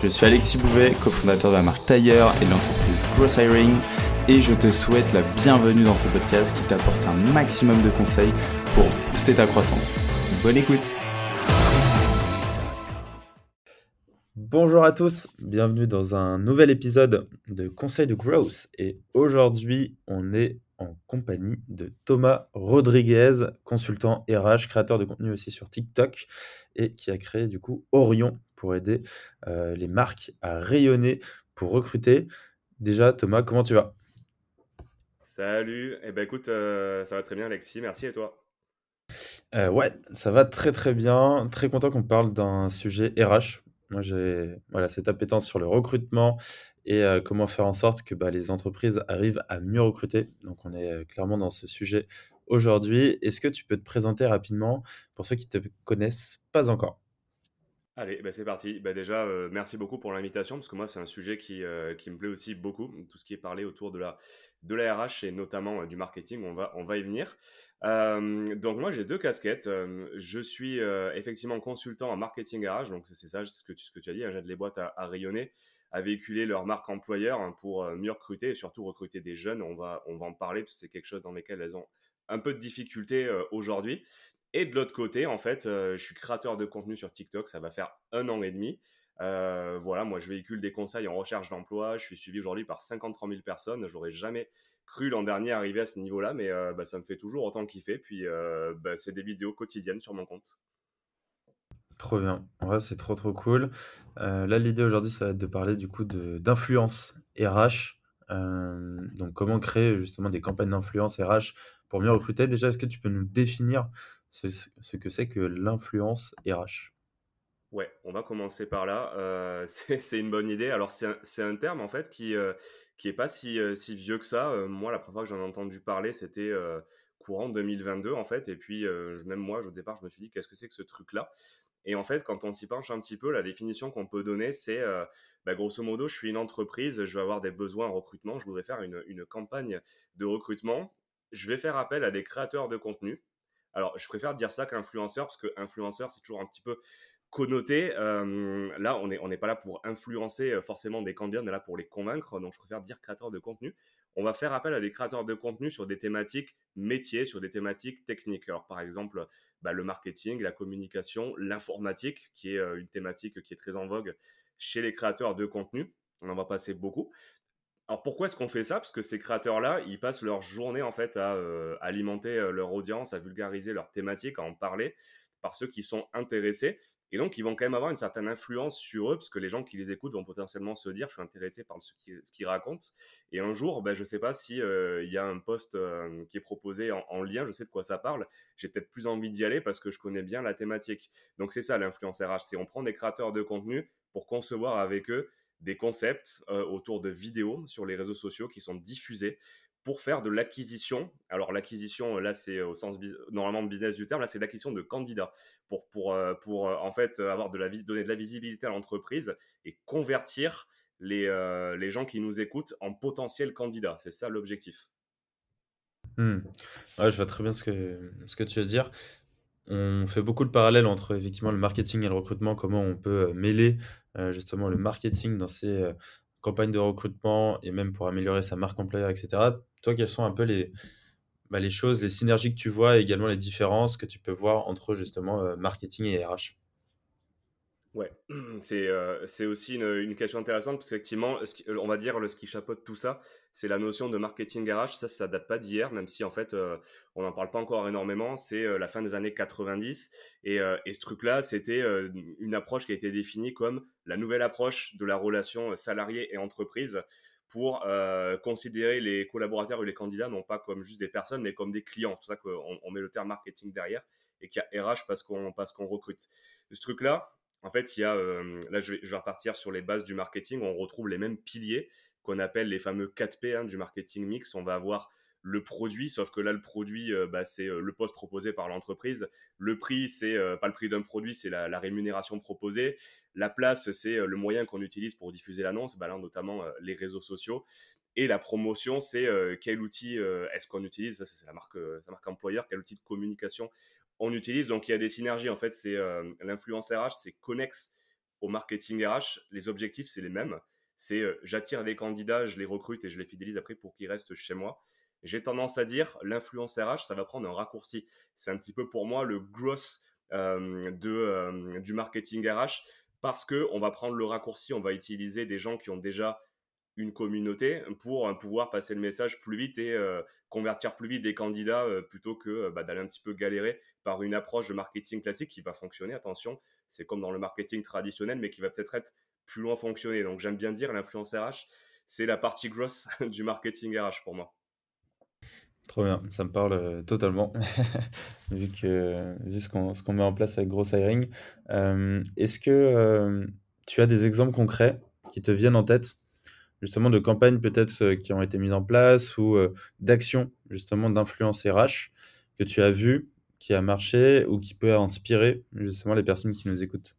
Je suis Alexis Bouvet, cofondateur de la marque Tailleur et de l'entreprise Growth Hiring. Et je te souhaite la bienvenue dans ce podcast qui t'apporte un maximum de conseils pour booster ta croissance. Bonne écoute. Bonjour à tous, bienvenue dans un nouvel épisode de Conseils de Growth. Et aujourd'hui on est en compagnie de Thomas Rodriguez, consultant RH, créateur de contenu aussi sur TikTok et qui a créé du coup Orion pour aider euh, les marques à rayonner pour recruter. Déjà Thomas, comment tu vas? Salut, eh ben écoute, euh, ça va très bien Alexis, merci et toi? Euh, ouais, ça va très très bien. Très content qu'on parle d'un sujet RH. Moi, j'ai voilà, cette appétence sur le recrutement et euh, comment faire en sorte que bah, les entreprises arrivent à mieux recruter. Donc, on est clairement dans ce sujet aujourd'hui. Est-ce que tu peux te présenter rapidement pour ceux qui ne te connaissent pas encore? Allez, bah c'est parti. Bah déjà, euh, merci beaucoup pour l'invitation, parce que moi, c'est un sujet qui, euh, qui me plaît aussi beaucoup, tout ce qui est parlé autour de la, de la RH et notamment euh, du marketing, on va, on va y venir. donc moi, j'ai deux casquettes. je suis effectivement consultant en marketing RH, donc c'est ça ce que, tu, ce que tu as dit, hein, j'aide les boîtes à, rayonner, à véhiculer leur marque employeur hein, pour mieux recruter et surtout recruter des jeunes. On va, on va en parler, parce que c'est quelque chose dans lequel elles ont un peu de difficulté aujourd'hui. Et de l'autre côté, en fait, euh, je suis créateur de contenu sur TikTok, ça va faire un an et demi. Euh, voilà, moi je véhicule des conseils en recherche d'emploi. Je suis suivi aujourd'hui par 53 000 personnes. J'aurais jamais cru l'an dernier arriver à ce niveau-là, mais euh, bah, ça me fait toujours autant kiffer. Puis bah, c'est des vidéos quotidiennes sur mon compte. Trop bien. Ouais, c'est trop trop cool. là, l'idée aujourd'hui, ça va être de parler du coup d'influence RH. donc, comment créer justement des campagnes d'influence RH pour mieux recruter. Déjà, est-ce que tu peux nous définir ce, que c'est que l'influence RH. Ouais, on va commencer par là. Euh, c'est une bonne idée. Alors, c'est un, terme en fait qui euh, qui pas si, euh, si vieux que ça. moi, la première fois que j'en ai entendu parler, c'était courant 2022 en fait. Et puis, même moi, au départ, je me suis dit, qu'est-ce que c'est que ce truc-là? Et en fait, quand on s'y penche un petit peu, la définition qu'on peut donner, c'est bah, grosso modo, je suis une entreprise, je vais avoir des besoins en recrutement, je voudrais faire une, une campagne de recrutement. Je vais faire appel à des créateurs de contenu alors, je préfère dire ça qu'influenceur, parce que influenceur, c'est toujours un petit peu connoté. là, on n'est on pas là pour influencer euh, forcément des candidats, on est là pour les convaincre. Donc, je préfère dire créateur de contenu. On va faire appel à des créateurs de contenu sur des thématiques métiers, sur des thématiques techniques. Alors, par exemple, bah, le marketing, la communication, l'informatique, qui est euh, une thématique qui est très en vogue chez les créateurs de contenu. On en va passer beaucoup. Alors pourquoi est-ce qu'on fait ça? Parce que ces créateurs-là, ils passent leur journée en fait à euh, alimenter euh, leur audience, à vulgariser leur thématique, à en parler par ceux qui sont intéressés. Et donc, ils vont quand même avoir une certaine influence sur eux, parce que les gens qui les écoutent vont potentiellement se dire, je suis intéressé par ce qu'ils racontent. Et un jour, ben, je ne sais pas s'il euh, il y a un post qui est proposé en, lien, je sais de quoi ça parle, j'ai peut-être plus envie d'y aller parce que je connais bien la thématique. Donc, c'est ça l'influence RH, c'est on prend des créateurs de contenu pour concevoir avec eux des concepts euh, autour de vidéos sur les réseaux sociaux qui sont diffusés pour faire de l'acquisition. Alors l'acquisition, là c'est au sens normalement de business du terme, là c'est l'acquisition de candidats pour, pour, euh, pour euh, en fait avoir de la donner de la visibilité à l'entreprise et convertir les, les gens qui nous écoutent en potentiels candidats. C'est ça l'objectif. Mmh. Je vois très bien ce que, ce que tu veux dire. On fait beaucoup de parallèles entre effectivement le marketing et le recrutement, comment on peut mêler euh, justement le marketing dans ces euh, campagnes de recrutement et même pour améliorer sa marque employeur, etc. Toi, quelles sont un peu les, bah, les choses, les synergies que tu vois et également les différences que tu peux voir entre justement euh, marketing et RH Ouais, c'est euh, c'est aussi une, une, question intéressante parce qu'effectivement, on va dire le, ce qui chapeaute tout ça, c'est la notion de marketing RH. Ça, ça date pas d'hier, même si en fait, euh, on n'en parle pas encore énormément. C'est euh, la fin des années 90 et, et ce truc-là, c'était une approche qui a été définie comme la nouvelle approche de la relation salarié et entreprise pour considérer les collaborateurs ou les candidats non pas comme juste des personnes, mais comme des clients. C'est pour ça qu'on on met le terme marketing derrière et qu'il y a RH parce qu'on parce qu'on recrute. Ce truc-là, En fait, il y a, là, je vais, repartir sur les bases du marketing. On retrouve les mêmes piliers qu'on appelle les fameux 4P hein, du marketing mix. On va avoir le produit, sauf que là, le produit, bah, c'est le poste proposé par l'entreprise. Le prix, c'est pas le prix d'un produit, c'est la, rémunération proposée. La place, c'est le moyen qu'on utilise pour diffuser l'annonce, bah, notamment les réseaux sociaux. Et la promotion, c'est quel outil est-ce qu'on utilise? Ça, c'est la marque, la marque employeur, quel outil de communication on utilise. Donc, il y a des synergies. En fait, c'est l'influence RH, c'est connexe au marketing RH. Les objectifs, c'est les mêmes. C'est j'attire des candidats, je les recrute et je les fidélise après pour qu'ils restent chez moi j'ai tendance à dire l'influence RH, ça va prendre un raccourci. C'est un petit peu pour moi le gross euh, de, euh, du marketing RH parce que on va prendre le raccourci, on va utiliser des gens qui ont déjà une communauté pour pouvoir passer le message plus vite et euh, convertir plus vite des candidats plutôt que bah, d'aller un petit peu galérer par une approche de marketing classique qui va fonctionner. Attention, c'est comme dans le marketing traditionnel, mais qui va peut-être être plus loin fonctionner. Donc j'aime bien dire l'influence RH, c'est la partie grosse du marketing RH pour moi. Trop bien, ça me parle euh, totalement, vu, que, vu ce qu'on met en place avec Gross Hiring. Euh, est-ce que euh, tu as des exemples concrets qui te viennent en tête, justement de campagnes peut-être qui ont été mises en place ou d'actions justement d'influence RH que tu as vu, qui a marché ou qui peut inspirer justement les personnes qui nous écoutent?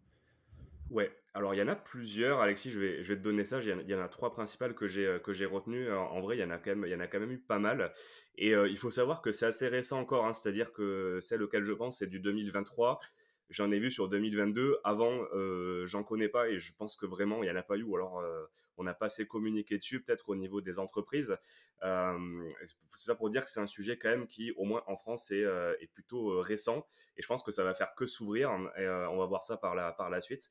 Ouais, alors, il y en a plusieurs, Alexis, je vais, je vais te donner ça. Il y, en a, trois principales que j'ai, euh, que j'ai retenues. En, vrai, il y, en a quand même, y en a quand même eu pas mal. Et euh, il faut savoir que c'est assez récent encore, hein. c'est-à-dire que celle auquel je pense, c'est du 2023. J'en ai vu sur 2022. Avant, euh, j'en connais pas et je pense que vraiment, il n'y en a pas eu. Ou alors, euh, on n'a pas assez communiqué dessus, peut-être au niveau des entreprises. c'est ça pour dire que c'est un sujet quand même qui, au moins en France, est, est plutôt récent. Et je pense que ça va faire que s'ouvrir. On va voir ça par la, par la suite.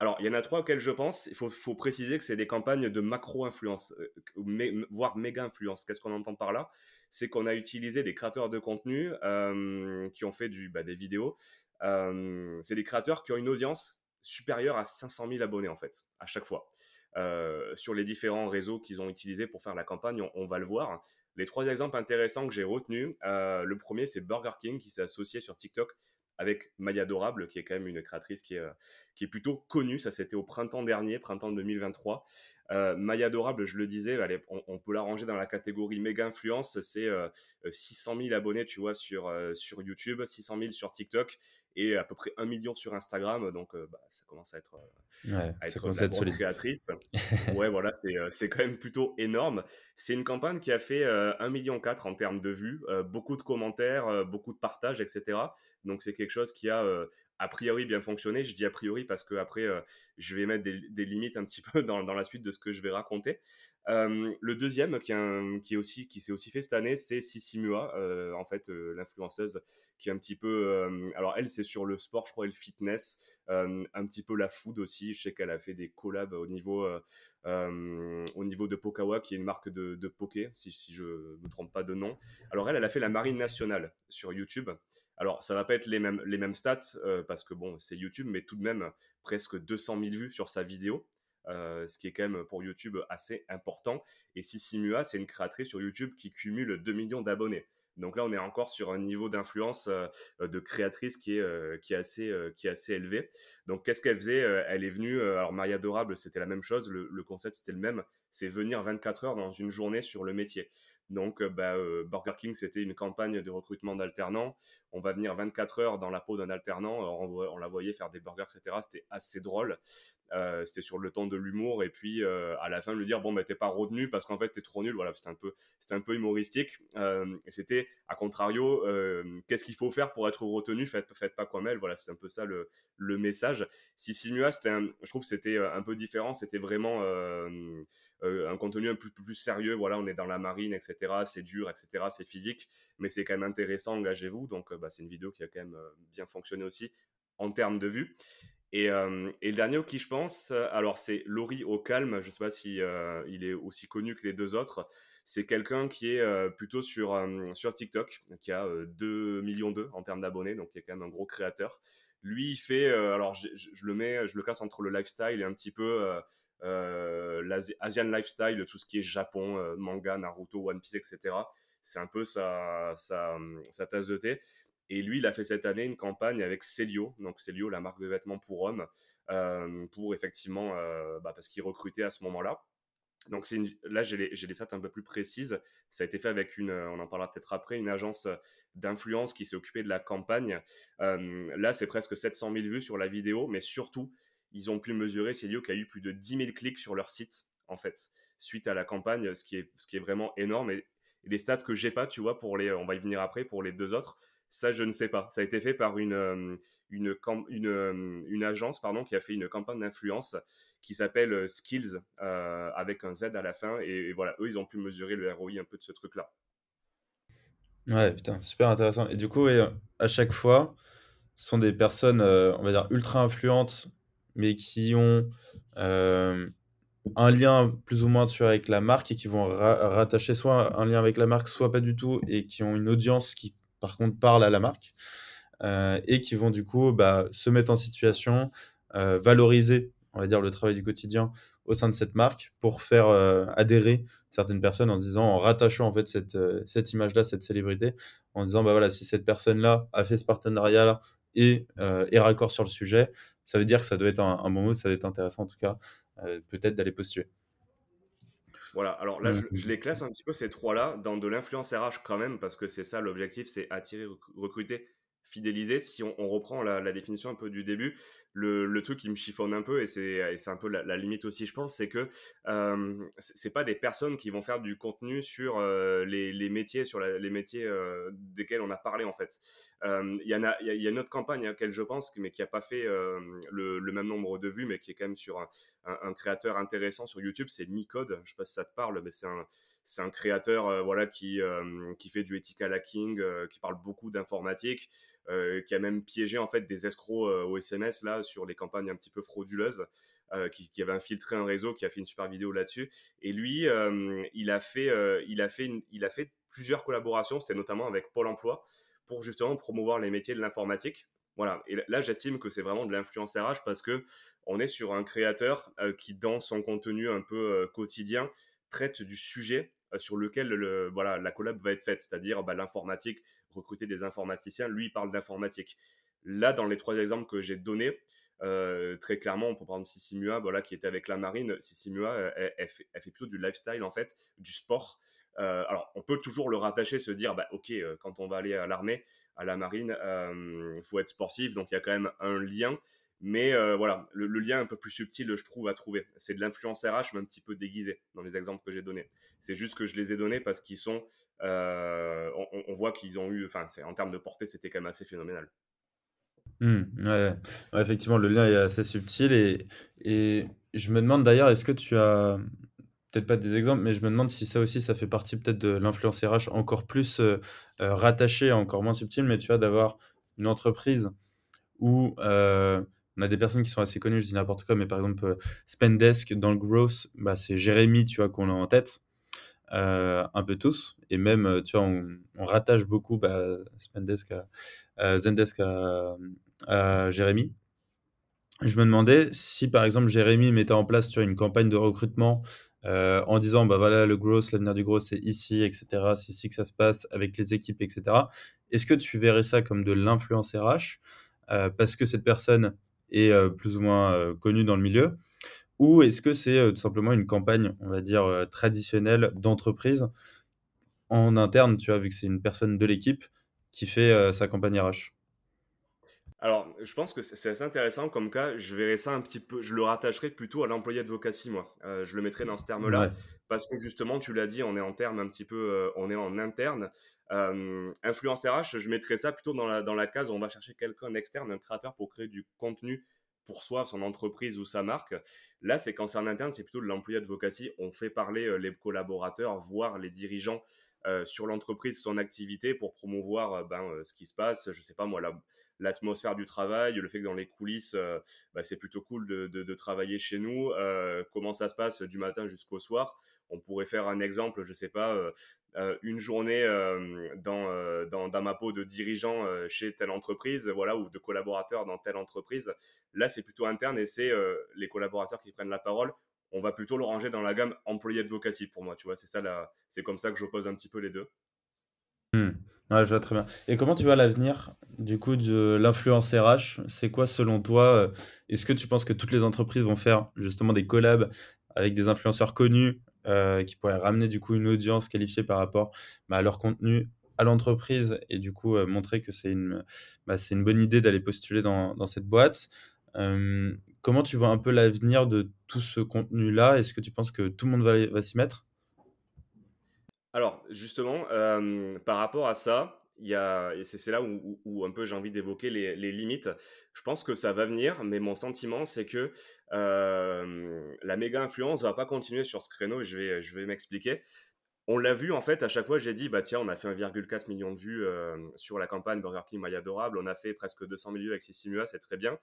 Alors, il y en a trois auxquels je pense. Il faut, préciser que c'est des campagnes de macro-influence, euh, voire méga-influence. Qu'est-ce qu'on entend par là? C'est qu'on a utilisé des créateurs de contenu euh, qui ont fait bah, des vidéos. C'est des créateurs qui ont une audience supérieure à 500 000 abonnés, en fait, à chaque fois. sur les différents réseaux qu'ils ont utilisés pour faire la campagne, on, va le voir. Les trois exemples intéressants que j'ai retenus, le premier, c'est Burger King qui s'est associé sur TikTok avec Maya Adorable, qui est quand même une créatrice qui est, plutôt connue. Ça, c'était au printemps dernier, printemps 2023. Euh, Maya Adorable, je le disais, on, peut la ranger dans la catégorie méga influence. C'est 600 euh, 000 abonnés, tu vois, sur, sur YouTube, 600 000 sur TikTok et à peu près 1 million sur Instagram. Donc, bah, ça commence à être, ouais, à être une grosse créatrice. ouais, voilà, c'est quand même plutôt énorme. C'est une campagne qui a fait 1,4 million en termes de vues, beaucoup de commentaires, beaucoup de partages, etc. Donc, c'est quelque chose qui a a priori bien fonctionné. Je dis a priori parce que après, euh, je vais mettre des, limites un petit peu dans, la suite de ce que je vais raconter. Euh, le deuxième qui, aussi, qui s'est aussi fait cette année, c'est Sissi Mua, euh, en fait, l'influenceuse qui est un petit peu. alors, elle, c'est sur le sport, je crois, et le fitness, un petit peu la food aussi. Je sais qu'elle a fait des collabs au niveau, au niveau de Pokawa, qui est une marque de, de poké, si, si je ne me trompe pas de nom. Alors, elle, elle a fait la Marine nationale sur YouTube. Alors, ça va pas être les mêmes, les mêmes stats euh, parce que bon, c'est YouTube, mais tout de même presque 200 000 vues sur sa vidéo, euh, ce qui est quand même pour YouTube assez important. Et Sissi Mua, c'est une créatrice sur YouTube qui cumule 2 millions d'abonnés. Donc là, on est encore sur un niveau d'influence euh, de créatrice qui est, qui, est assez, qui est assez élevé. Donc, qu'est-ce qu'elle faisait? Elle est venue, alors Maria Adorable, c'était la même chose, le, le concept c'était le même, c'est venir 24 heures dans une journée sur le métier. Donc, euh, bah, euh, Burger King, c'était une campagne de recrutement d'alternants. On va venir 24 heures dans la peau d'un alternant. on, la voyait faire des burgers, etc. C'était assez drôle. Euh, c'était sur le ton de l'humour. Et puis, à la fin, lui dire Bon, bah, t'es pas retenu parce qu'en fait, t'es trop nul. Voilà, c'était un peu, c'était un peu humoristique. c'était, à contrario, qu'est-ce qu'il faut faire pour être retenu? Faites, faites pas comme elle. Voilà, c'est un peu ça le, le message. Si Sinua, je trouve que c'était un peu différent. C'était vraiment un contenu un peu plus, sérieux. Voilà, on est dans la marine, etc c'est dur, etc. C'est physique, mais c'est quand même intéressant, engagez-vous. Donc, euh, bah, c'est une vidéo qui a quand même euh, bien fonctionné aussi en termes de vues. Et, euh, et, le dernier qui je pense, alors c'est Laurie au calme, je ne sais pas si il est aussi connu que les deux autres. C'est quelqu'un qui est plutôt sur, sur TikTok, qui a 2 millions d'eux en termes d'abonnés, donc qui est quand même un gros créateur. Lui, il fait, alors je, je, le mets, je le casse entre le lifestyle et un petit peu euh, l'Asian lifestyle, tout ce qui est Japon, euh, manga, Naruto, One Piece, etc. C'est un peu sa, tasse de thé. Et lui, il a fait cette année une campagne avec Celio, donc Celio, la marque de vêtements pour hommes, pour effectivement, bah, parce qu'il recrutait à ce moment-là. Donc là, j'ai les, des stats un peu plus précises. Ça a été fait avec une, on en parlera peut-être après, une agence d'influence qui s'est occupée de la campagne. là, c'est presque 700 000 vues sur la vidéo, mais surtout, ils ont pu mesurer, Celio, qui a eu plus de 10 000 clics sur leur site, en fait, suite à la campagne, ce qui est, ce qui est vraiment énorme. Et, et les stats que j'ai pas, tu vois, pour les, on va y venir après, pour les deux autres, ça, je ne sais pas. Ça a été fait par une, euh, euh, une agence pardon, qui a fait une campagne d'influence qui s'appelle euh, Skills, avec un Z à la fin. Et, voilà, eux, ils ont pu mesurer le ROI un peu de ce truc-là. Ouais, putain, super intéressant. Et du coup, à chaque fois, ce sont des personnes, on va dire, ultra influentes, mais qui ont un lien plus ou moins avec la marque et qui vont rattacher soit un lien avec la marque, soit pas du tout, et qui ont une audience qui par contre parlent à la marque euh, et qui vont du coup bah, se mettre en situation, euh, valoriser, on va dire, le travail du quotidien au sein de cette marque pour faire euh, adhérer certaines personnes en disant, en rattachant en fait cette, cette image-là, cette célébrité, en disant, bah voilà, si cette personne-là a fait ce partenariat-là et est raccord sur le sujet, ça veut dire que ça doit être un, un bon mot, ça doit être intéressant en tout cas, peut-être d'aller postuler. Voilà, alors là, je, les classe un petit peu ces trois-là dans de l'influence RH quand même, parce que c'est ça l'objectif, c'est attirer, recruter, fidéliser. Si on, reprend la, définition un peu du début, le, truc qui me chiffonne un peu, et c'est un peu la, limite aussi, je pense, c'est que euh, c'est pas des personnes qui vont faire du contenu sur euh, les, métiers, sur les métiers euh, desquels on a parlé en fait. Il y, a, il y a une autre campagne à laquelle je pense, mais qui n'a pas fait le, même nombre de vues, mais qui est quand même sur un, créateur intéressant sur YouTube, c'est Micode. Je sais pas si ça te parle, mais c'est un, créateur voilà, qui, qui fait du ethical hacking, qui parle beaucoup d'informatique. Euh, qui a même piégé en fait des escrocs euh, au SMS là sur les campagnes un petit peu frauduleuses, euh, qui, avait infiltré un réseau, qui a fait une super vidéo là-dessus. Et lui, il a fait, il a fait, il a fait plusieurs collaborations, c'était notamment avec Pôle Emploi pour justement promouvoir les métiers de l'informatique. Voilà. Et là, j'estime que c'est vraiment de l'influence RH parce que on est sur un créateur qui, dans son contenu un peu quotidien, traite du sujet sur lequel le, voilà, la collab va être faite, c'est-à-dire bah, l'informatique, recruter des informaticiens, lui il parle d'informatique. Là, dans les trois exemples que j'ai donnés, euh, très clairement, on peut prendre Sissimua, voilà, qui était avec la marine. Sissimua, elle, elle, fait, plutôt du lifestyle, en fait, du sport. Euh, alors, on peut toujours le rattacher, se dire, bah, ok, euh, quand on va aller à l'armée, à la marine, il faut être sportif, donc il y a quand même un lien. Mais voilà, le, lien un peu plus subtil, je trouve, à trouver. C'est de l'influence RH, mais un petit peu déguisé dans les exemples que j'ai donnés. C'est juste que je les ai donnés parce qu'ils sont. On, voit qu'ils ont eu. En termes de portée, c'était quand même assez phénoménal. Mmh, effectivement, le lien est assez subtil. Et, je me demande d'ailleurs, est-ce que tu as. Peut-être pas des exemples, mais je me demande si ça aussi, ça fait partie peut-être de l'influence RH encore plus rattachée, encore moins subtile, mais tu vois, d'avoir une entreprise où on a des personnes qui sont assez connues, je dis n'importe quoi, mais par exemple, euh, Spendesk dans le growth, bah, c'est Jérémy, tu vois, qu'on a en tête, euh, un peu tous. Et même, euh, tu vois, on, rattache beaucoup bah, Zendesk à, Jérémy. Je me demandais si, par exemple, Jérémy mettait en place tu vois, une campagne de recrutement en disant, bah voilà, le growth, l'avenir du growth, c'est ici, etc. C'est ici que ça se passe avec les équipes, etc. Est-ce que tu verrais ça comme de l'influence RH parce que cette personne et plus ou moins connu dans le milieu Ou est-ce que c'est tout simplement une campagne, on va dire, traditionnelle d'entreprise en interne, tu vois, vu que c'est une personne de l'équipe qui fait sa campagne RH alors, je pense que c'est assez intéressant comme cas. Je verrais ça un petit peu, je le rattacherais plutôt à l'employé advocacy, moi. je le mettrais dans ce terme-là, parce que justement, tu l'as dit, on est en terme un petit peu, on est en interne. influence RH, je mettrais ça plutôt dans la, dans la case où on va chercher quelqu'un externe, un créateur pour créer du contenu pour soi, son entreprise ou sa marque. Là, c'est quand c'est en interne, c'est plutôt de l'employé advocacy. On fait parler les collaborateurs, voire les dirigeants sur l'entreprise, son activité pour promouvoir ben, ce qui se passe. Je sais pas moi, l'atmosphère du travail, le fait que dans les coulisses, ben, c'est plutôt cool de, de, travailler chez nous. comment ça se passe du matin jusqu'au soir? On pourrait faire un exemple, je sais pas, euh, euh, une journée euh, dans, dans, ma peau de dirigeant chez telle entreprise, voilà, ou de collaborateur dans telle entreprise. Là, c'est plutôt interne et c'est les collaborateurs qui prennent la parole. On va plutôt le ranger dans la gamme employé advocacy pour moi, tu vois. C'est ça, c'est comme ça que j'oppose un petit peu les deux. Mmh. Ouais, je vois très bien. Et comment tu vois l'avenir du coup de l'influence RH? C'est quoi selon toi? euh, Est-ce que tu penses que toutes les entreprises vont faire justement des collabs avec des influenceurs connus euh, qui pourraient ramener du coup une audience qualifiée par rapport bah, à leur contenu à l'entreprise et du coup euh, montrer que c'est une, bah, une bonne idée d'aller postuler dans, dans cette boîte? Comment tu vois un peu l'avenir de tout ce contenu-là? Est-ce que tu penses que tout le monde va, va s'y mettre? Alors, justement, euh, par rapport à ça, et c'est là où, un peu j'ai envie d'évoquer les, limites. Je pense que ça va venir, mais mon sentiment, c'est que euh, la méga influence va pas continuer sur ce créneau. Je vais, m'expliquer. On l'a vu en fait, à chaque fois j'ai dit, bah tiens, on a fait 1,4 million de vues euh, sur la campagne Burger King Maille Adorable, on a fait presque 200 000 vues avec Sissimua, c'est très bien.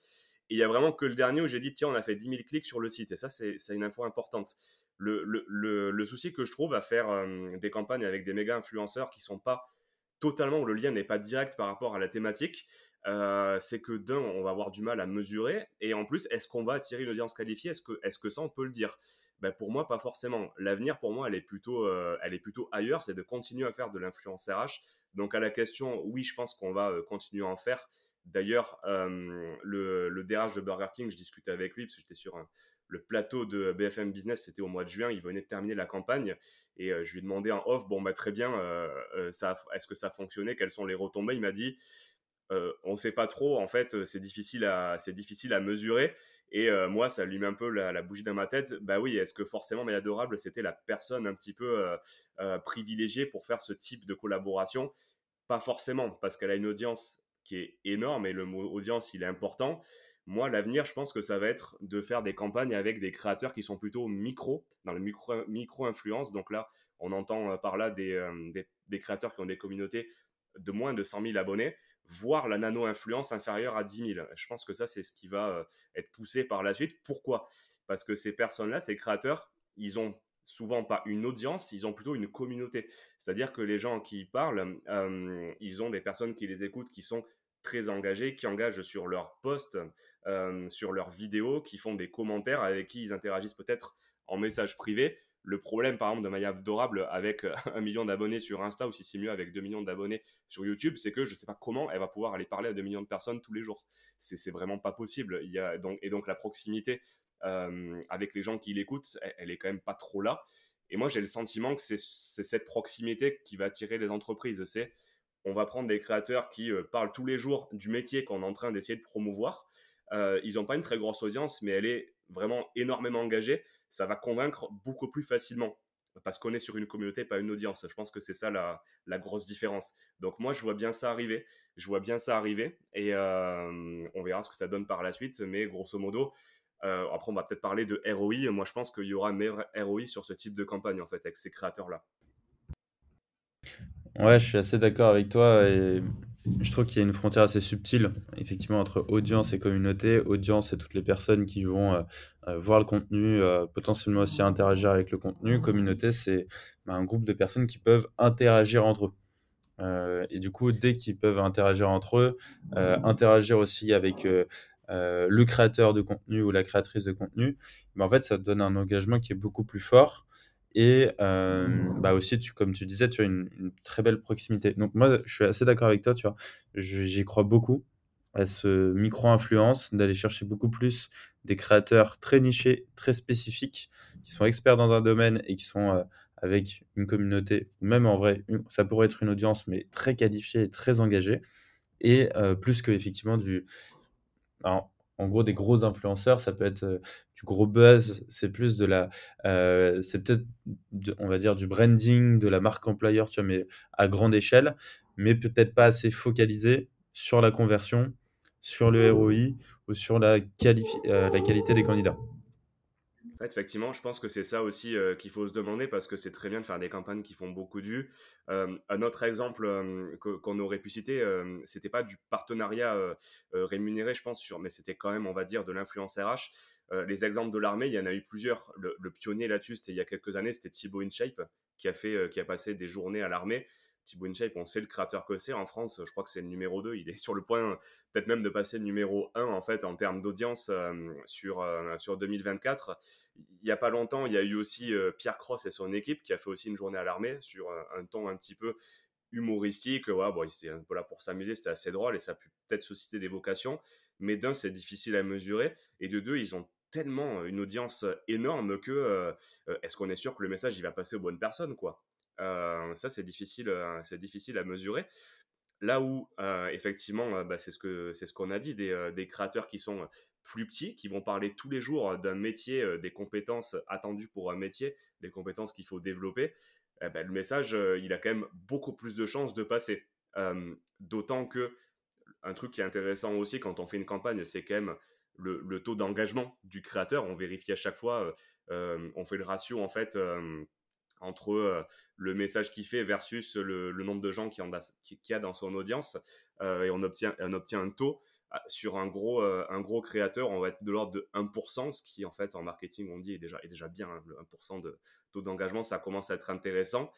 Et il y a vraiment que le dernier où j'ai dit, tiens, on a fait 10 000 clics sur le site. Et ça, c'est une info importante. Le, souci que je trouve à faire euh, des campagnes avec des méga influenceurs qui sont pas totalement, où le lien n'est pas direct par rapport à la thématique, euh, c'est que d'un, on va avoir du mal à mesurer, et en plus, est-ce qu'on va attirer une audience qualifiée? Est-ce que, est que ça, on peut le dire? Ben, Pour moi, pas forcément. L'avenir, pour moi, elle est plutôt, euh, elle est plutôt ailleurs, c'est de continuer à faire de l'influence RH. Donc à la question, oui, je pense qu'on va continuer à en faire. D'ailleurs, le, le DRH de Burger King, je discutais avec lui, parce que j'étais sur un, le plateau de BFM Business, c'était au mois de juin, il venait de terminer la campagne et euh, je lui ai demandé en off, bon bah très bien, euh, euh, est-ce que ça fonctionnait, quelles sont les retombées? Il m'a dit, on ne sait pas trop, en fait, c'est difficile à, mesurer. Et moi, ça lui met un peu la, bougie dans ma tête. Bah oui, est-ce que forcément Mais Adorable, c'était la personne un petit peu privilégiée pour faire ce type de collaboration? Pas forcément, parce qu'elle a une audience qui est énorme et le mot audience, il est important. Moi, l'avenir, je pense que ça va être de faire des campagnes avec des créateurs qui sont plutôt micro, dans le micro, micro-influence. Donc là, on entend par là des, euh, des, créateurs qui ont des communautés de moins de 100 000 abonnés, voire la nano-influence inférieure à 10 000. Je pense que ça, c'est ce qui va euh, être poussé par la suite. Pourquoi? Parce que ces personnes-là, ces créateurs, ils ont souvent pas une audience, ils ont plutôt une communauté. C'est-à-dire que les gens qui parlent, euh, ils ont des personnes qui les écoutent, qui sont très engagés, qui engagent sur leurs posts, euh, sur leurs vidéos, qui font des commentaires, avec qui ils interagissent peut-être en message privé. Le problème, par exemple, de Maya Adorable avec un million d'abonnés sur Insta ou si c'est mieux avec 2 millions d'abonnés sur YouTube, c'est que je ne sais pas comment elle va pouvoir aller parler à 2 millions de personnes tous les jours. C'est vraiment pas possible. Il y a donc, et donc la proximité euh, avec les gens qui l'écoutent, elle, elle, est quand même pas trop là. Et moi, j'ai le sentiment que c'est cette proximité qui va attirer les entreprises. C'est on va prendre des créateurs qui euh, parlent tous les jours du métier qu'on est en train d'essayer de promouvoir. Euh, ils n'ont pas une très grosse audience, mais elle est vraiment énormément engagée. Ça va convaincre beaucoup plus facilement parce qu'on est sur une communauté, pas une audience. Je pense que c'est ça la, grosse différence. Donc moi, je vois bien ça arriver. Je vois bien ça arriver et euh, on verra ce que ça donne par la suite. Mais grosso modo, après, on va peut-être parler de ROI. Moi, je pense qu'il y aura un meilleur ROI sur ce type de campagne, en fait, avec ces créateurs-là. Ouais, je suis assez d'accord avec toi et je trouve qu'il y a une frontière assez subtile, effectivement, entre audience et communauté. Audience, c'est toutes les personnes qui vont euh, euh, voir le contenu, euh, potentiellement aussi interagir avec le contenu. Communauté, c'est bah, un groupe de personnes qui peuvent interagir entre eux. Et du coup, dès qu'ils peuvent interagir entre eux, interagir aussi avec le créateur de contenu ou la créatrice de contenu, bah, en fait, ça donne un engagement qui est beaucoup plus fort. Et bah aussi, tu, comme tu disais, tu as une, très belle proximité. Donc moi, je suis assez d'accord avec toi, tu vois. J'y crois beaucoup à ce micro-influence, d'aller chercher beaucoup plus des créateurs très nichés, très spécifiques, qui sont experts dans un domaine et qui sont avec une communauté, même en vrai, ça pourrait être une audience, mais très qualifiée et très engagée. Et plus que effectivement du, alors, en gros, des gros influenceurs, ça peut être euh, du gros buzz, c'est plus de la, euh, c'est peut-être, on va dire, du branding, de la marque employeur, tu vois, mais à grande échelle, mais peut-être pas assez focalisé sur la conversion, sur le ROI ou sur euh, la qualité des candidats. Effectivement, je pense que c'est ça aussi euh, qu'il faut se demander parce que c'est très bien de faire des campagnes qui font beaucoup de vues. Euh, un autre exemple euh, qu'on aurait pu citer, euh, c'était pas du partenariat rémunéré, je pense, mais c'était quand même, on va dire, de l'influence RH. Les exemples de l'armée, il y en a eu plusieurs. Le, le pionnier là-dessus, c'était il y a quelques années, c'était Thibaut InShape qui a fait, qui a passé des journées à l'armée. Thibaut InShape, on sait le créateur que c'est en France. Je crois que c'est le numéro 2. Il est sur le point, peut-être même de passer le numéro 1 en fait en termes d'audience euh, sur, euh, sur 2024 il n'y a pas longtemps, il y a eu aussi euh, Pierre Cross et son équipe qui a fait aussi une journée à l'armée sur un ton un petit peu humoristique. Ouais, bon, un peu là pour s'amuser, c'était assez drôle et ça a pu peut-être susciter des vocations. Mais d'un, c'est difficile à mesurer. Et de deux, ils ont tellement une audience énorme que est-ce qu'on est sûr que le message il va passer aux bonnes personnes quoi? Ça c'est difficile c'est difficile à mesurer là où effectivement bah, c'est ce que ce qu'on a dit des, des, créateurs qui sont plus petits qui vont parler tous les jours d'un métier des compétences attendues pour un métier des compétences qu'il faut développer eh ben, le message il a quand même beaucoup plus de chances de passer d'autant que un truc qui est intéressant aussi quand on fait une campagne c'est quand même le, taux d'engagement du créateur. On vérifie à chaque fois, on fait le ratio en fait euh, entre le message qu'il fait versus le, nombre de gens qu'il y, a dans son audience et on obtient, un taux sur un gros, un gros créateur, on va être de l'ordre de 1%, ce qui en fait en marketing on dit est déjà, est déjà bien, hein, le 1% de taux d'engagement, ça commence à être intéressant.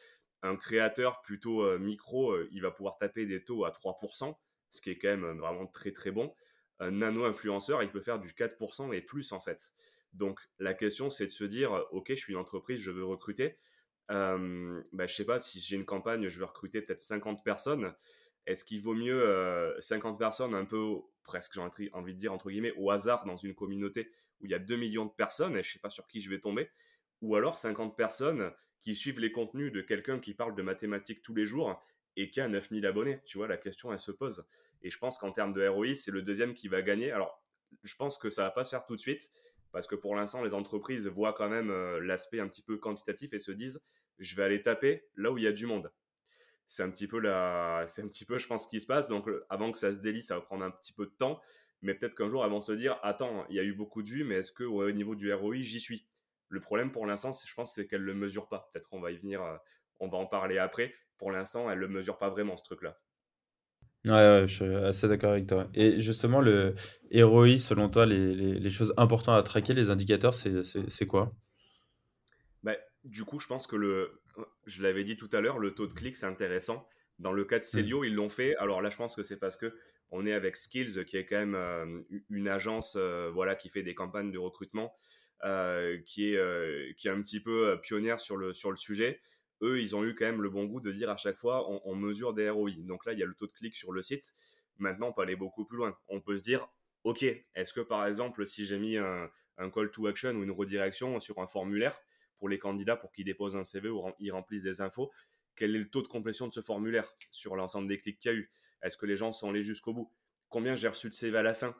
Un créateur plutôt micro, il va pouvoir taper des taux à 3%, ce qui est quand même vraiment très très bon un nano-influenceur, il peut faire du 4% et plus en fait. Donc la question, c'est de se dire, ok, je suis une entreprise, je veux recruter. Euh, bah, je sais pas, si j'ai une campagne, je veux recruter peut-être 50 personnes. Est-ce qu'il vaut mieux 50 euh, personnes un peu, presque j'ai envie de dire, entre guillemets, au hasard dans une communauté où il y a 2 millions de personnes et je sais pas sur qui je vais tomber? Ou alors 50 personnes qui suivent les contenus de quelqu'un qui parle de mathématiques tous les jours et qui a 9000 abonnés? Tu vois, la question, elle se pose. Et je pense qu'en termes de ROI, c'est le deuxième qui va gagner. Alors, je pense que ça va pas se faire tout de suite, parce que pour l'instant, les entreprises voient quand même euh, l'aspect un petit peu quantitatif et se disent, je vais aller taper là où il y a du monde. C'est un petit peu la, c'est un petit peu, je pense, ce qui se passe. Donc, avant que ça se délie, ça va prendre un petit peu de temps. Mais peut-être qu'un jour, elles vont se dire, attends, il y a eu beaucoup de vues, mais est-ce que au niveau du ROI, j'y suis? Le problème pour l'instant, je pense, c'est qu'elle le mesure pas. Peut-être on va y venir, euh, on va en parler après. Pour l'instant, elle le mesure pas vraiment ce truc-là. Ouais, je suis assez d'accord avec toi. Et justement, le ROI, selon toi, les, les, choses importantes à traquer, les indicateurs, c'est quoi? Bah, du coup, je pense que le, je l'avais dit tout à l'heure, le taux de clic, c'est intéressant. Dans le cas de mmh. Célio, ils l'ont fait. Alors là, je pense que c'est parce que on est avec Skills, qui est quand même euh, une agence, euh, voilà, qui fait des campagnes de recrutement, euh, qui est, qui est un petit peu pionnière sur le, sur le sujet eux, ils ont eu quand même le bon goût de dire à chaque fois, on, mesure des ROI. Donc là, il y a le taux de clic sur le site. Maintenant, on peut aller beaucoup plus loin. On peut se dire, OK, est-ce que par exemple, si j'ai mis un, call to action ou une redirection sur un formulaire pour les candidats pour qu'ils déposent un CV ou ils remplissent des infos, quel est le taux de complétion de ce formulaire sur l'ensemble des clics qu'il y a eu? Est-ce que les gens sont allés jusqu'au bout? Combien j'ai reçu de CV à la fin?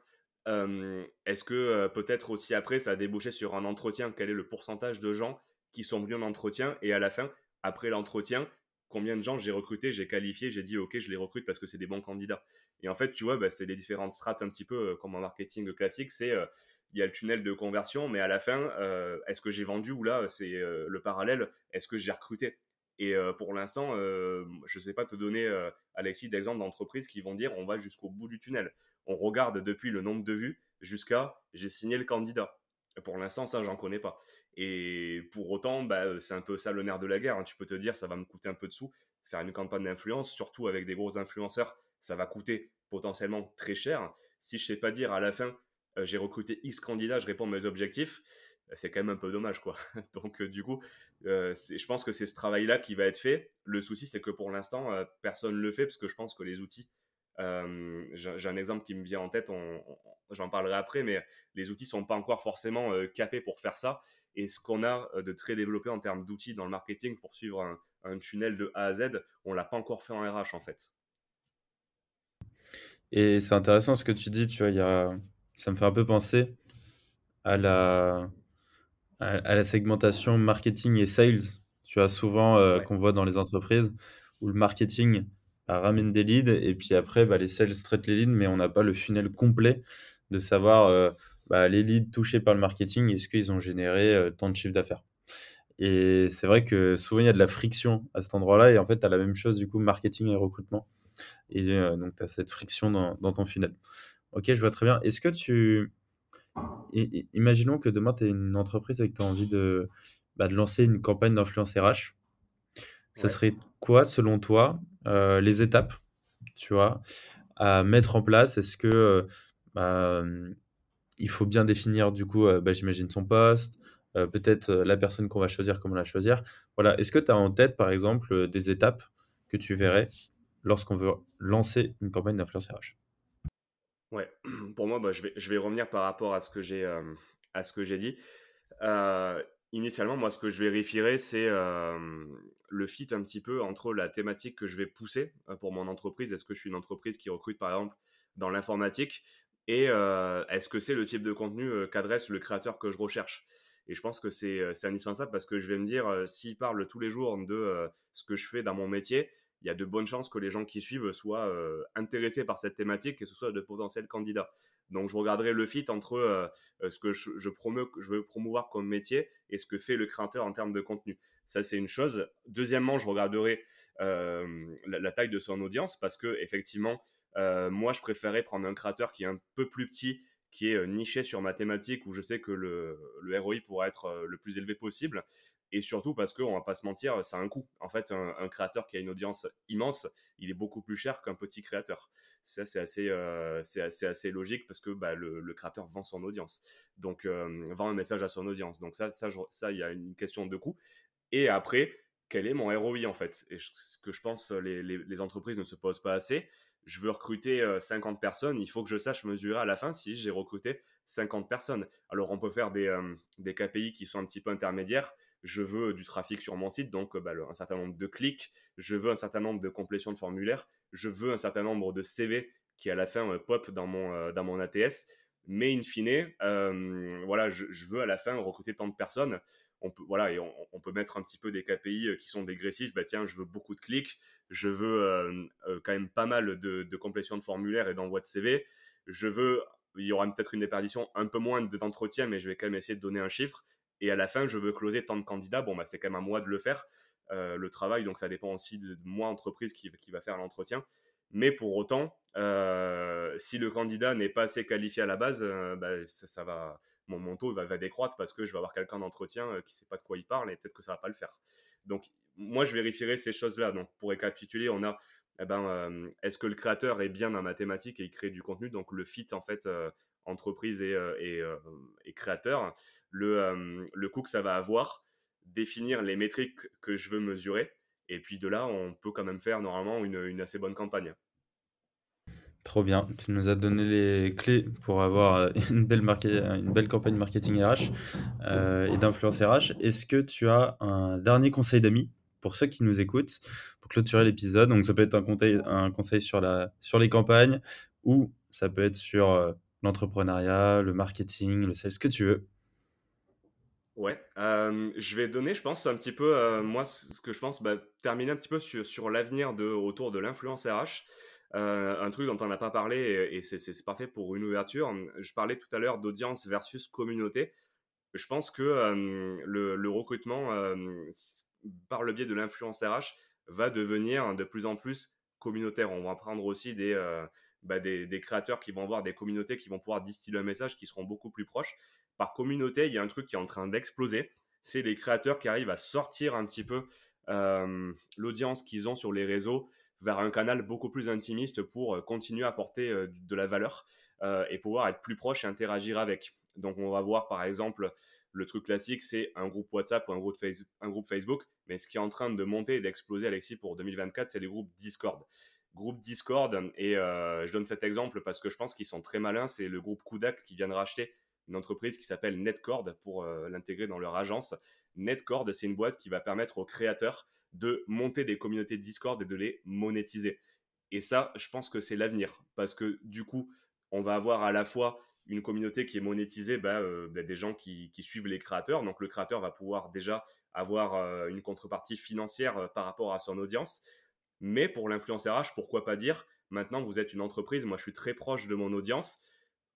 Est-ce que euh, peut-être aussi après, ça a débouché sur un entretien? Quel est le pourcentage de gens qui sont venus en entretien et à la fin, après l'entretien, combien de gens j'ai recruté, j'ai qualifié, j'ai dit ok, je les recrute parce que c'est des bons candidats. Et en fait, tu vois, bah, c'est les différentes strates un petit peu euh, comme en marketing classique, c'est euh, il y a le tunnel de conversion, mais à la fin, euh, est-ce que j'ai vendu ou là, c'est le parallèle, est-ce que j'ai recruté? Et pour l'instant, je ne sais pas te donner, Alexis, d'exemple d'entreprises qui vont dire on va jusqu'au bout du tunnel. On regarde depuis le nombre de vues jusqu'à j'ai signé le candidat. Pour l'instant, ça, j'en connais pas. Et pour autant, bah, euh, c'est un peu ça le nerf de la guerre. Hein. Tu peux te dire, ça va me coûter un peu de sous. Faire une campagne d'influence, surtout avec des gros influenceurs, ça va coûter potentiellement très cher. Si je sais pas dire à la fin, euh, j'ai recruté X candidats, je réponds à mes objectifs, bah, c'est quand même un peu dommage, quoi. Donc, euh, du coup, je pense que c'est ce travail-là qui va être fait. Le souci, c'est que pour l'instant, personne ne le fait parce que je pense que les outils j'ai un exemple qui me vient en tête, j'en parlerai après, mais les outils sont pas encore forcément capés pour faire ça. Et ce qu'on a de très développé en termes d'outils dans le marketing pour suivre un, tunnel de A à Z, on l'a pas encore fait en RH en fait. Et c'est intéressant ce que tu dis, tu vois, y a... ça me fait un peu penser à la, à, la segmentation marketing et sales, tu vois, souvent qu'on voit dans les entreprises, où le marketing ramène des leads et puis après, bah, les sales traitent les leads, mais on n'a pas le funnel complet de savoir euh, bah, les leads touchés par le marketing, est-ce qu'ils ont généré euh, tant de chiffre d'affaires? Et c'est vrai que souvent, il y a de la friction à cet endroit-là et en fait, tu as la même chose du coup, marketing et recrutement. Et euh, donc, tu as cette friction dans, ton funnel. Ok, je vois très bien. Est-ce que tu... imaginons que demain, tu es une entreprise et que tu as envie de, bah, de lancer une campagne d'influence RH. Ça serait quoi, selon toi, euh, les étapes, tu vois, à mettre en place? Est-ce que euh, bah, il faut bien définir, du coup, euh, bah, j'imagine son poste, peut-être la personne qu'on va choisir, comment la choisir. Voilà. Est-ce que tu as en tête, par exemple, des étapes que tu verrais lorsqu'on veut lancer une campagne d'influence RH? Ouais, pour moi, bah, je, vais, je vais revenir par rapport à ce que j'ai à ce que j'ai dit. Initialement, moi, ce que je vérifierai, c'est le fit un petit peu entre la thématique que je vais pousser pour mon entreprise. Est-ce que je suis une entreprise qui recrute, par exemple, dans l'informatique? Et est-ce que c'est le type de contenu qu'adresse le créateur que je recherche? Et je pense que c'est indispensable parce que je vais me dire, s'il parle tous les jours de ce que je fais dans mon métier, il y a de bonnes chances que les gens qui suivent soient intéressés par cette thématique et que ce soit de potentiels candidats. Donc je regarderai le fit entre ce que je, je, veux promouvoir comme métier et ce que fait le créateur en termes de contenu. Ça c'est une chose. Deuxièmement, je regarderai la, la, taille de son audience parce que effectivement, moi je préférais prendre un créateur qui est un peu plus petit qui est niché sur ma thématique où je sais que le, le ROI pourra être le plus élevé possible. Et surtout parce qu'on va pas se mentir, ça a un coût. En fait, un, créateur qui a une audience immense, il est beaucoup plus cher qu'un petit créateur. Ça, c'est assez, c'est assez, logique parce que bah, le, créateur vend son audience. Donc, vend un message à son audience. Donc ça, ça, il y a une question de coût. Et après, quel est mon ROI en fait? Et ce que je pense les, les entreprises ne se posent pas assez, je veux recruter 50 personnes, il faut que je sache mesurer à la fin si j'ai recruté 50 personnes. Alors on peut faire des, des, KPI qui sont un petit peu intermédiaires. Je veux du trafic sur mon site, donc bah, un certain nombre de clics. Je veux un certain nombre de complétions de formulaires. Je veux un certain nombre de CV qui à la fin pop dans mon, ATS. Mais in fine, voilà, je, veux à la fin recruter tant de personnes on peut, mettre un petit peu des KPI euh, qui sont dégressifs. Bah, tiens, je veux beaucoup de clics, je veux euh, euh, quand même pas mal de, de complétion de formulaires et d'envoi de CV. Je veux, il y aura peut-être une déperdition un peu moins d'entretien, mais je vais quand même essayer de donner un chiffre. Et à la fin, je veux closer tant de candidats. Bon, bah, c'est quand même à moi de le faire, le travail. Donc, ça dépend aussi de, moi, entreprise, qui va faire l'entretien. Mais pour autant, si le candidat n'est pas assez qualifié à la base, bah, ça, va, mon, manteau taux va, décroître parce que je vais avoir quelqu'un d'entretien qui ne sait pas de quoi il parle et peut-être que ça va pas le faire. Donc, moi, je vérifierai ces choses-là. Donc, pour récapituler, on a, eh ben, est-ce que le créateur est bien dans mathématiques et il crée du contenu? Donc, le fit, en fait, entreprise et, créateur. Le coût que ça va avoir, définir les métriques que je veux mesurer et puis de là, on peut quand même faire normalement une, assez bonne campagne. Trop bien, tu nous as donné les clés pour avoir euh, une belle, campagne marketing RH euh, et d'influence RH. Est-ce que tu as un dernier conseil d'amis pour ceux qui nous écoutent pour clôturer l'épisode? Donc ça peut être un conseil, un conseil sur, la, sur les campagnes ou ça peut être sur euh, l'entrepreneuriat, le marketing, le sales, ce que tu veux. Ouais, je vais donner, je pense, un petit peu, moi, ce que je pense, bah, terminer un petit peu sur, sur l'avenir de, autour de l'influence RH. Un truc dont on n'a pas parlé et, c'est parfait pour une ouverture. Je parlais tout à l'heure d'audience versus communauté. Je pense que le, le, recrutement par le biais de l'influence RH va devenir de plus en plus communautaire. On va prendre aussi des, bah, des, des, créateurs qui vont avoir des communautés qui vont pouvoir distiller un message qui seront beaucoup plus proches par communauté, il y a un truc qui est en train d'exploser. C'est les créateurs qui arrivent à sortir un petit peu euh, l'audience qu'ils ont sur les réseaux vers un canal beaucoup plus intimiste pour euh, continuer à apporter euh, de la valeur et pouvoir être plus proche et interagir avec. Donc on va voir par exemple le truc classique, c'est un groupe WhatsApp ou un groupe, Facebook, mais ce qui est en train de monter et d'exploser, Alexis, pour 2024, c'est les groupes Discord. Groupe Discord, et je donne cet exemple parce que je pense qu'ils sont très malins, c'est le groupe Kudak qui vient de racheter une entreprise qui s'appelle Netcord pour euh, l'intégrer dans leur agence. Netcord, c'est une boîte qui va permettre aux créateurs de monter des communautés Discord et de les monétiser. Et ça, je pense que c'est l'avenir parce que du coup, on va avoir à la fois une communauté qui est monétisée, bah, euh, bah, des gens qui, suivent les créateurs. Donc le créateur va pouvoir déjà avoir euh, une contrepartie financière par rapport à son audience. Mais pour l'influence RH, pourquoi pas dire, maintenant vous êtes une entreprise, moi je suis très proche de mon audience,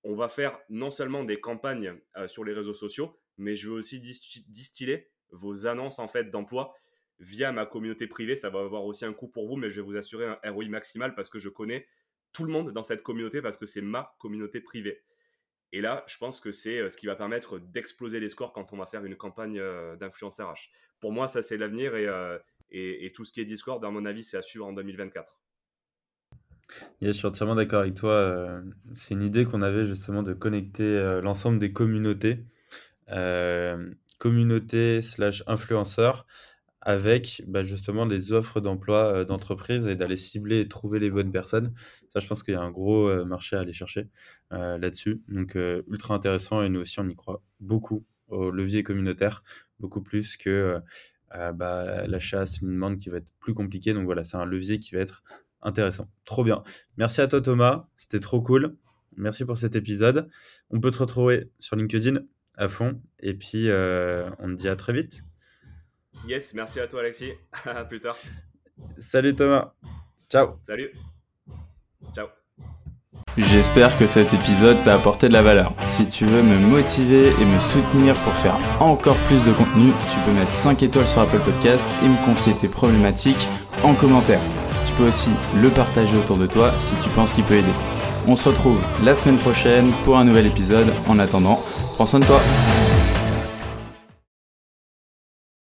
on va faire non seulement des campagnes euh, sur les réseaux sociaux, mais je veux aussi distiller vos annonces en fait d'emploi via ma communauté privée. Ça va avoir aussi un coût pour vous, mais je vais vous assurer un ROI maximal parce que je connais tout le monde dans cette communauté parce que c'est ma communauté privée. Et là, je pense que c'est euh, ce qui va permettre d'exploser les scores quand on va faire une campagne euh, d'influence RH. Pour moi, ça c'est l'avenir et, et, tout ce qui est Discord, à mon avis, c'est à suivre en 2024 je suis entièrement d'accord avec toi. Euh, c'est une idée qu'on avait justement de connecter euh, l'ensemble des communautés, euh, communautés slash influenceurs, avec bah, justement des offres d'emploi d'entreprise et d'aller cibler et trouver les bonnes personnes. Ça, je pense qu'il y a un gros marché à aller chercher là-dessus. Donc, ultra intéressant et nous aussi, on y croit beaucoup au levier communautaire, beaucoup plus que bah, la chasse, une demande qui va être plus compliquée. Donc voilà, c'est un levier qui va être intéressant. Trop bien. Merci à toi Thomas, c'était trop cool. Merci pour cet épisode. On peut te retrouver sur LinkedIn à fond. Et puis, on te dit à très vite. Yes, merci à toi Alexis. à plus tard. Salut Thomas. Ciao. Salut. Ciao. J'espère que cet épisode t'a apporté de la valeur. Si tu veux me motiver et me soutenir pour faire encore plus de contenu, tu peux mettre 5 étoiles sur Apple Podcast et me confier tes problématiques en commentaire. Tu peux aussi le partager autour de toi si tu penses qu'il peut aider. On se retrouve la semaine prochaine pour un nouvel épisode. En attendant, Prends soin toi.